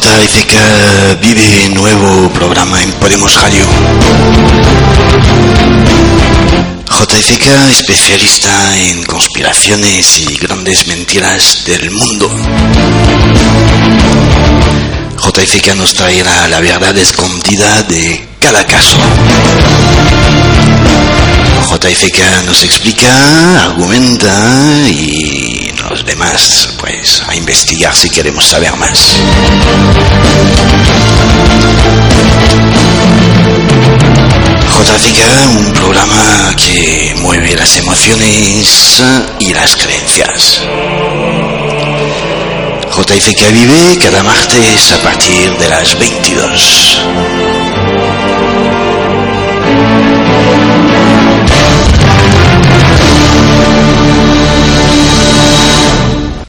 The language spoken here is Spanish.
JFK vive nuevo programa en Podemos Radio. JFK especialista en conspiraciones y grandes mentiras del mundo. JFK nos traerá la verdad escondida de cada caso. JFK nos explica, argumenta y los demás, pues, a investigar si queremos saber más. JFK, un programa que mueve las emociones y las creencias. JFK vive cada martes a partir de las 22.